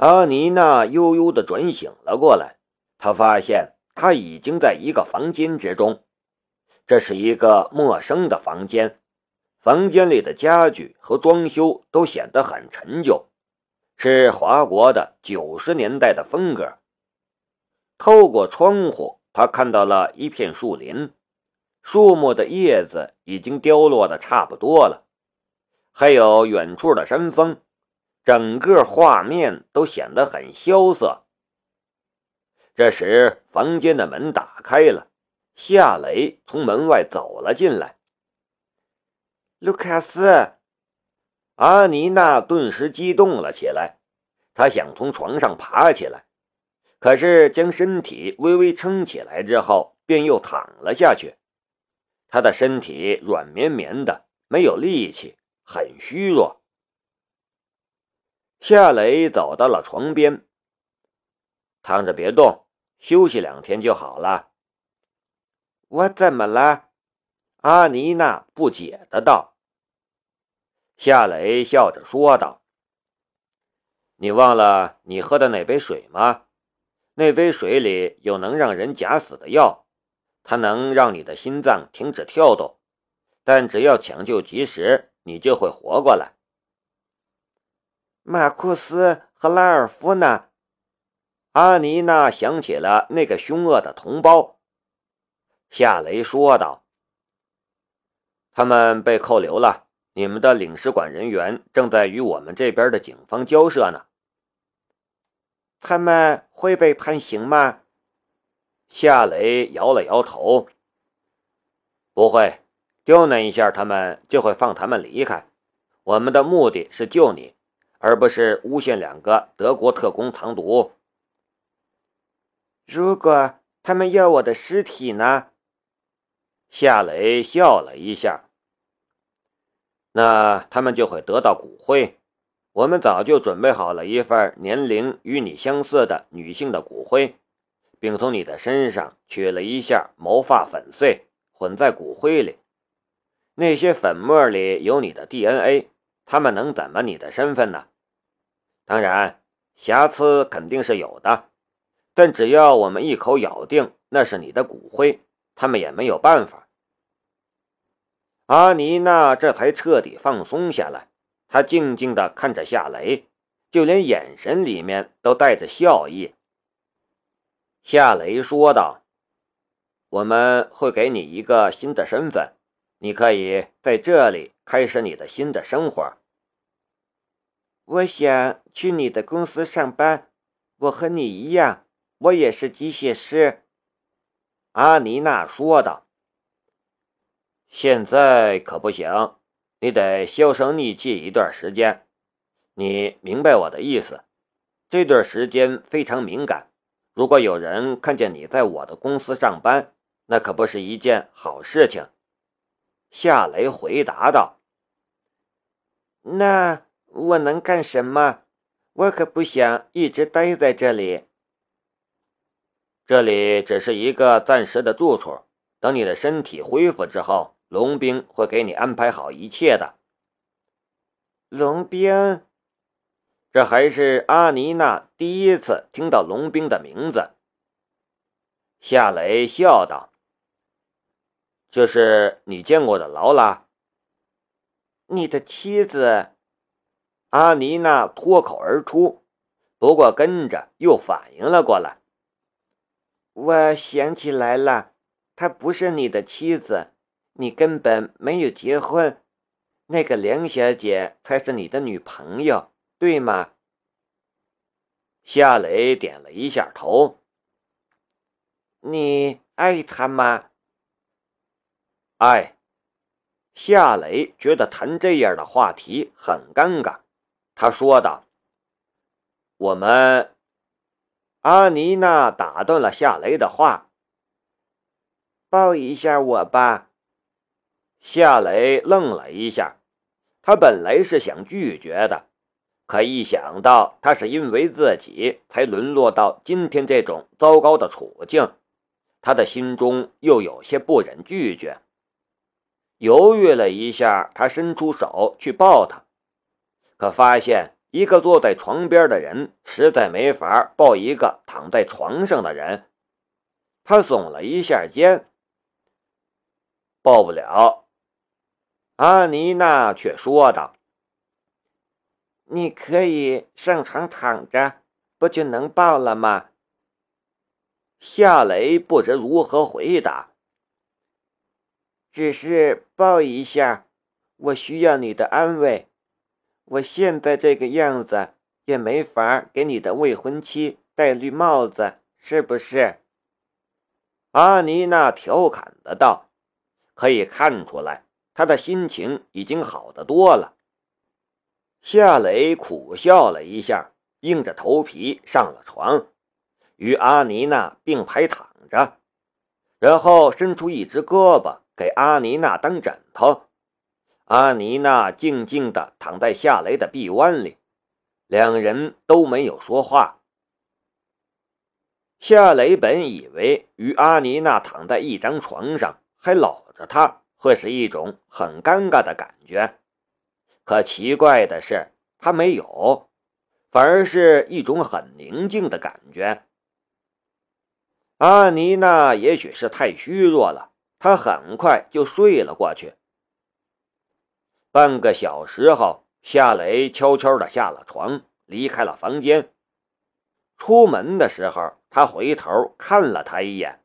阿妮娜悠悠地转醒了过来，她发现她已经在一个房间之中，这是一个陌生的房间，房间里的家具和装修都显得很陈旧，是华国的九十年代的风格。透过窗户，她看到了一片树林，树木的叶子已经凋落的差不多了，还有远处的山峰。整个画面都显得很萧瑟。这时，房间的门打开了，夏雷从门外走了进来。卢卡斯，阿妮娜顿时激动了起来，她想从床上爬起来，可是将身体微微撑起来之后，便又躺了下去。她的身体软绵绵的，没有力气，很虚弱。夏雷走到了床边，躺着别动，休息两天就好了。我怎么了？阿妮娜不解的道。夏雷笑着说道：“你忘了你喝的那杯水吗？那杯水里有能让人假死的药，它能让你的心脏停止跳动，但只要抢救及时，你就会活过来。”马库斯和拉尔夫呢？阿尼娜想起了那个凶恶的同胞。夏雷说道：“他们被扣留了，你们的领事馆人员正在与我们这边的警方交涉呢。他们会被判刑吗？”夏雷摇了摇头：“不会，刁难一下他们就会放他们离开。我们的目的是救你。”而不是诬陷两个德国特工藏毒。如果他们要我的尸体呢？夏雷笑了一下。那他们就会得到骨灰。我们早就准备好了一份年龄与你相似的女性的骨灰，并从你的身上取了一下毛发粉碎，混在骨灰里。那些粉末里有你的 DNA，他们能怎么你的身份呢？当然，瑕疵肯定是有的，但只要我们一口咬定那是你的骨灰，他们也没有办法。阿妮娜这才彻底放松下来，她静静地看着夏雷，就连眼神里面都带着笑意。夏雷说道：“我们会给你一个新的身份，你可以在这里开始你的新的生活。”我想去你的公司上班，我和你一样，我也是机械师。”阿妮娜说道。“现在可不行，你得销声匿迹一段时间。你明白我的意思？这段时间非常敏感，如果有人看见你在我的公司上班，那可不是一件好事情。”夏雷回答道。“那……”我能干什么？我可不想一直待在这里。这里只是一个暂时的住处，等你的身体恢复之后，龙兵会给你安排好一切的。龙兵，这还是阿妮娜第一次听到龙兵的名字。夏雷笑道：“就是你见过的劳拉，你的妻子。”阿妮娜脱口而出，不过跟着又反应了过来。我想起来了，她不是你的妻子，你根本没有结婚。那个梁小姐才是你的女朋友，对吗？夏雷点了一下头。你爱她吗？爱。夏雷觉得谈这样的话题很尴尬。他说道：“我们。”阿妮娜打断了夏雷的话：“抱一下我吧。”夏雷愣了一下，他本来是想拒绝的，可一想到他是因为自己才沦落到今天这种糟糕的处境，他的心中又有些不忍拒绝。犹豫了一下，他伸出手去抱她。可发现一个坐在床边的人实在没法抱一个躺在床上的人。他耸了一下肩，抱不了。阿妮娜却说道：“你可以上床躺着，不就能抱了吗？”夏雷不知如何回答，只是抱一下，我需要你的安慰。我现在这个样子，也没法给你的未婚妻戴绿帽子，是不是？阿妮娜调侃的道：“可以看出来，她的心情已经好得多了。”夏雷苦笑了一下，硬着头皮上了床，与阿妮娜并排躺着，然后伸出一只胳膊给阿妮娜当枕头。阿妮娜静静地躺在夏雷的臂弯里，两人都没有说话。夏雷本以为与阿妮娜躺在一张床上，还搂着她，会是一种很尴尬的感觉。可奇怪的是，他没有，反而是一种很宁静的感觉。阿妮娜也许是太虚弱了，她很快就睡了过去。半个小时后，夏雷悄悄地下了床，离开了房间。出门的时候，他回头看了他一眼。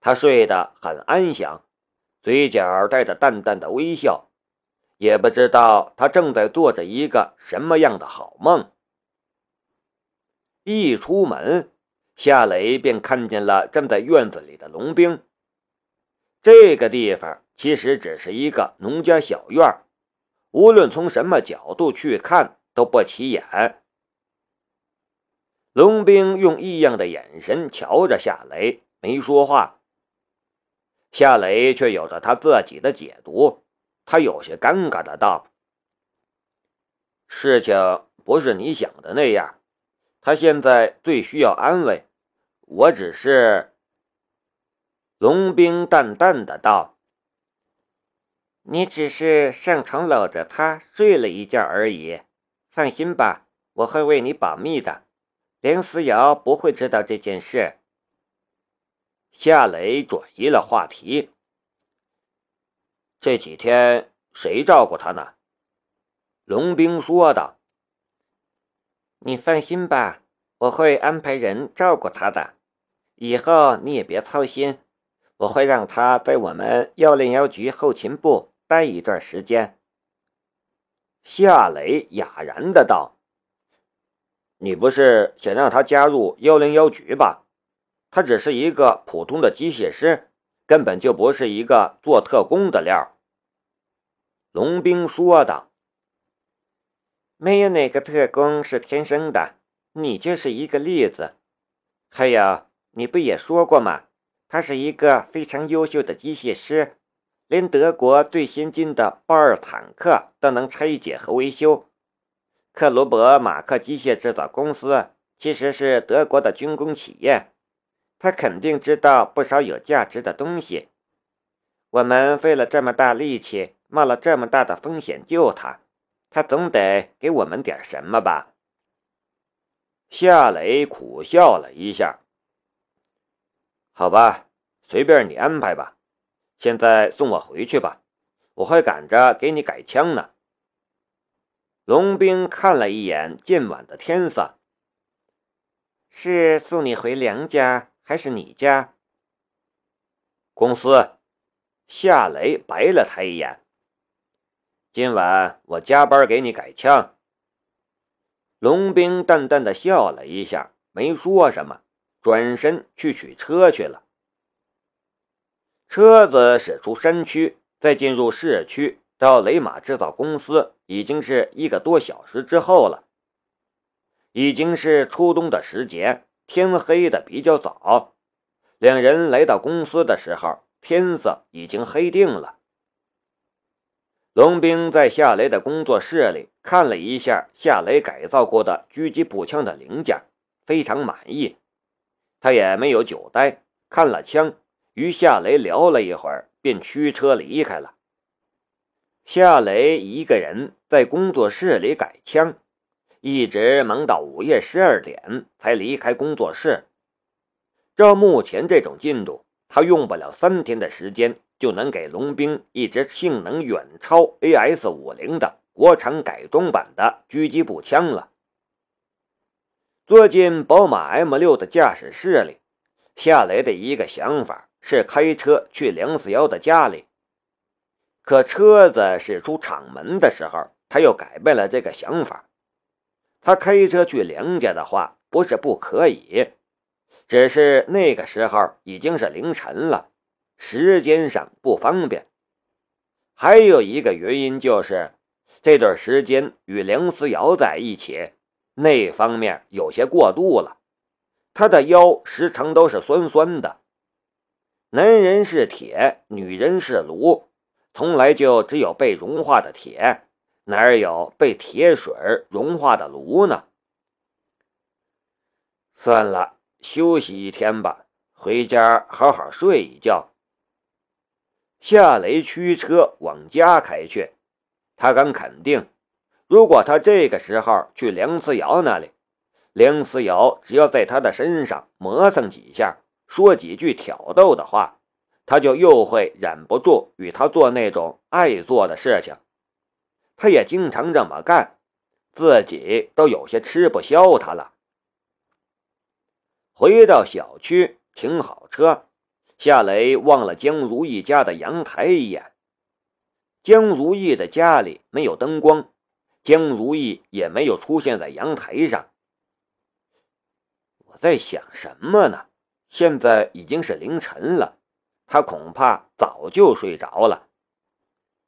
他睡得很安详，嘴角带着淡淡的微笑，也不知道他正在做着一个什么样的好梦。一出门，夏雷便看见了站在院子里的龙兵。这个地方其实只是一个农家小院，无论从什么角度去看都不起眼。龙兵用异样的眼神瞧着夏雷，没说话。夏雷却有着他自己的解读，他有些尴尬的道：“事情不是你想的那样，他现在最需要安慰。我只是……”龙兵淡淡的道：“你只是上床搂着他睡了一觉而已，放心吧，我会为你保密的。”林思瑶不会知道这件事。夏雷转移了话题。这几天谁照顾他呢？龙兵说道：“你放心吧，我会安排人照顾他的。以后你也别操心，我会让他在我们幺零幺局后勤部待一段时间。”夏雷哑然的道。你不是想让他加入幺零幺局吧？他只是一个普通的机械师，根本就不是一个做特工的料。龙兵说道：“没有哪个特工是天生的，你就是一个例子。还有，你不也说过吗？他是一个非常优秀的机械师，连德国最先进的豹二坦克都能拆解和维修。”克罗伯马克机械制造公司其实是德国的军工企业，他肯定知道不少有价值的东西。我们费了这么大力气，冒了这么大的风险救他，他总得给我们点什么吧？夏雷苦笑了一下。好吧，随便你安排吧。现在送我回去吧，我还赶着给你改枪呢。龙兵看了一眼今晚的天色，是送你回梁家还是你家？公司。夏雷白了他一眼。今晚我加班给你改枪。龙兵淡淡的笑了一下，没说什么，转身去取车去了。车子驶出山区，再进入市区。到雷马制造公司已经是一个多小时之后了，已经是初冬的时节，天黑的比较早。两人来到公司的时候，天色已经黑定了。龙兵在夏雷的工作室里看了一下夏雷改造过的狙击步枪的零件，非常满意。他也没有久待，看了枪，与夏雷聊了一会儿，便驱车离开了。夏雷一个人在工作室里改枪，一直忙到午夜十二点才离开工作室。照目前这种进度，他用不了三天的时间就能给龙兵一支性能远超 AS 五零的国产改装版的狙击步枪了。坐进宝马 M 六的驾驶室里，夏雷的一个想法是开车去梁思瑶的家里。可车子驶出厂门的时候，他又改变了这个想法。他开车去梁家的话，不是不可以，只是那个时候已经是凌晨了，时间上不方便。还有一个原因就是，这段时间与梁思瑶在一起。那方面有些过度了，他的腰时常都是酸酸的。男人是铁，女人是炉，从来就只有被融化的铁，哪有被铁水融化的炉呢？算了，休息一天吧，回家好好睡一觉。夏雷驱车往家开去，他敢肯定。如果他这个时候去梁思瑶那里，梁思瑶只要在他的身上磨蹭几下，说几句挑逗的话，他就又会忍不住与他做那种爱做的事情。他也经常这么干，自己都有些吃不消他了。回到小区，停好车，夏雷望了江如意家的阳台一眼。江如意的家里没有灯光。江如意也没有出现在阳台上。我在想什么呢？现在已经是凌晨了，他恐怕早就睡着了。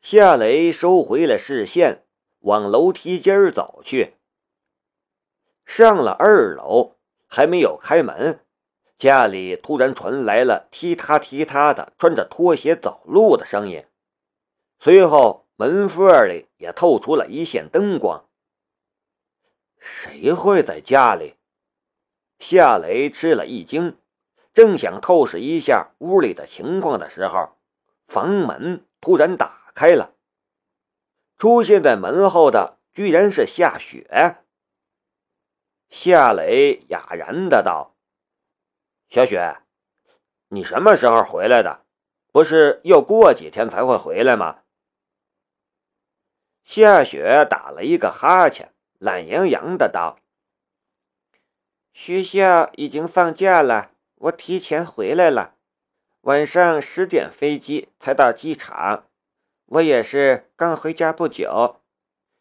夏雷收回了视线，往楼梯间走去。上了二楼，还没有开门，家里突然传来了踢踏踢踏的穿着拖鞋走路的声音，随后。门缝里也透出了一线灯光。谁会在家里？夏雷吃了一惊，正想透视一下屋里的情况的时候，房门突然打开了。出现在门后的居然是夏雪。夏雷哑然的道：“小雪，你什么时候回来的？不是又过几天才会回来吗？”夏雪打了一个哈欠，懒洋洋的道：“学校已经放假了，我提前回来了。晚上十点飞机才到机场，我也是刚回家不久。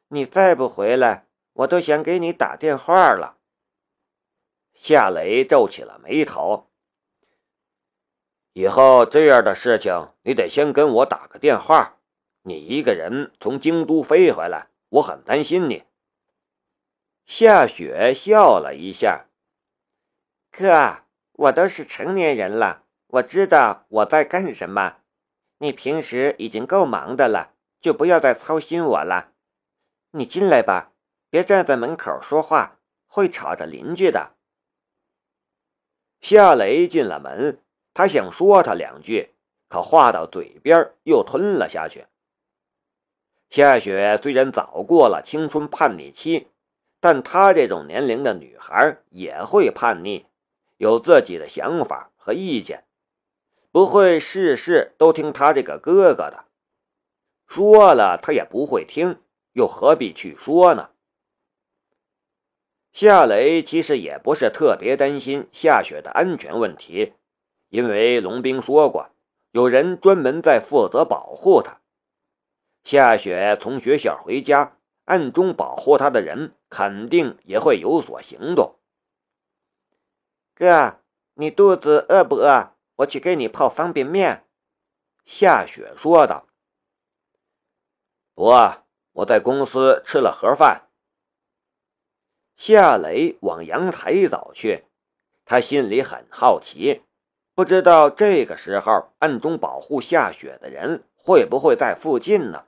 你再不回来，我都想给你打电话了。”夏雷皱起了眉头：“以后这样的事情，你得先跟我打个电话。”你一个人从京都飞回来，我很担心你。夏雪笑了一下：“哥，我都是成年人了，我知道我在干什么。你平时已经够忙的了，就不要再操心我了。你进来吧，别站在门口说话，会吵着邻居的。”夏雷进了门，他想说他两句，可话到嘴边又吞了下去。夏雪虽然早过了青春叛逆期，但她这种年龄的女孩也会叛逆，有自己的想法和意见，不会事事都听他这个哥哥的。说了他也不会听，又何必去说呢？夏雷其实也不是特别担心夏雪的安全问题，因为龙兵说过，有人专门在负责保护她。夏雪从学校回家，暗中保护她的人肯定也会有所行动。哥，你肚子饿不饿？我去给你泡方便面。”夏雪说道。“不，我在公司吃了盒饭。”夏雷往阳台走去，他心里很好奇，不知道这个时候暗中保护夏雪的人会不会在附近呢？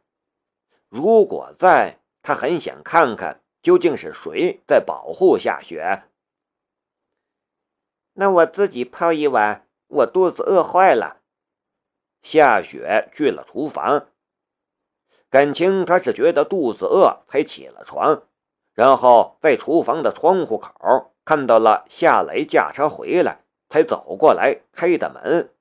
如果在，他很想看看究竟是谁在保护夏雪。那我自己泡一碗，我肚子饿坏了。夏雪去了厨房，感情她是觉得肚子饿才起了床，然后在厨房的窗户口看到了夏雷驾车回来，才走过来开的门。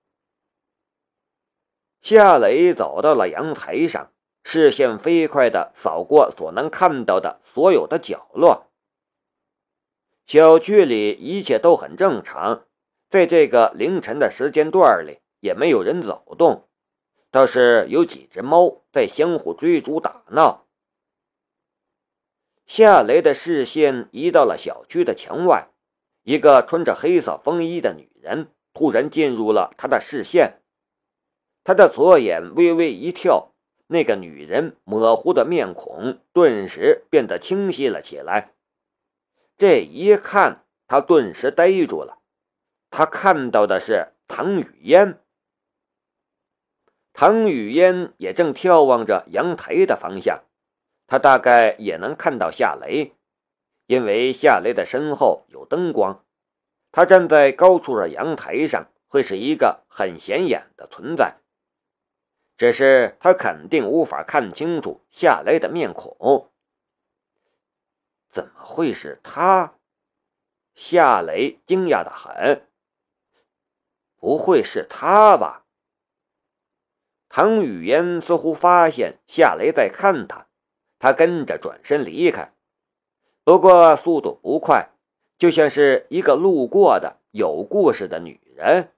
夏雷走到了阳台上，视线飞快地扫过所能看到的所有的角落。小区里一切都很正常，在这个凌晨的时间段里，也没有人走动，倒是有几只猫在相互追逐打闹。夏雷的视线移到了小区的墙外，一个穿着黑色风衣的女人突然进入了他的视线。他的左眼微微一跳，那个女人模糊的面孔顿时变得清晰了起来。这一看，他顿时呆住了。他看到的是唐雨嫣。唐雨嫣也正眺望着阳台的方向，他大概也能看到夏雷，因为夏雷的身后有灯光，他站在高处的阳台上会是一个很显眼的存在。只是他肯定无法看清楚夏雷的面孔。怎么会是他？夏雷惊讶的很。不会是他吧？唐雨嫣似乎发现夏雷在看他，他跟着转身离开，不过速度不快，就像是一个路过的有故事的女人。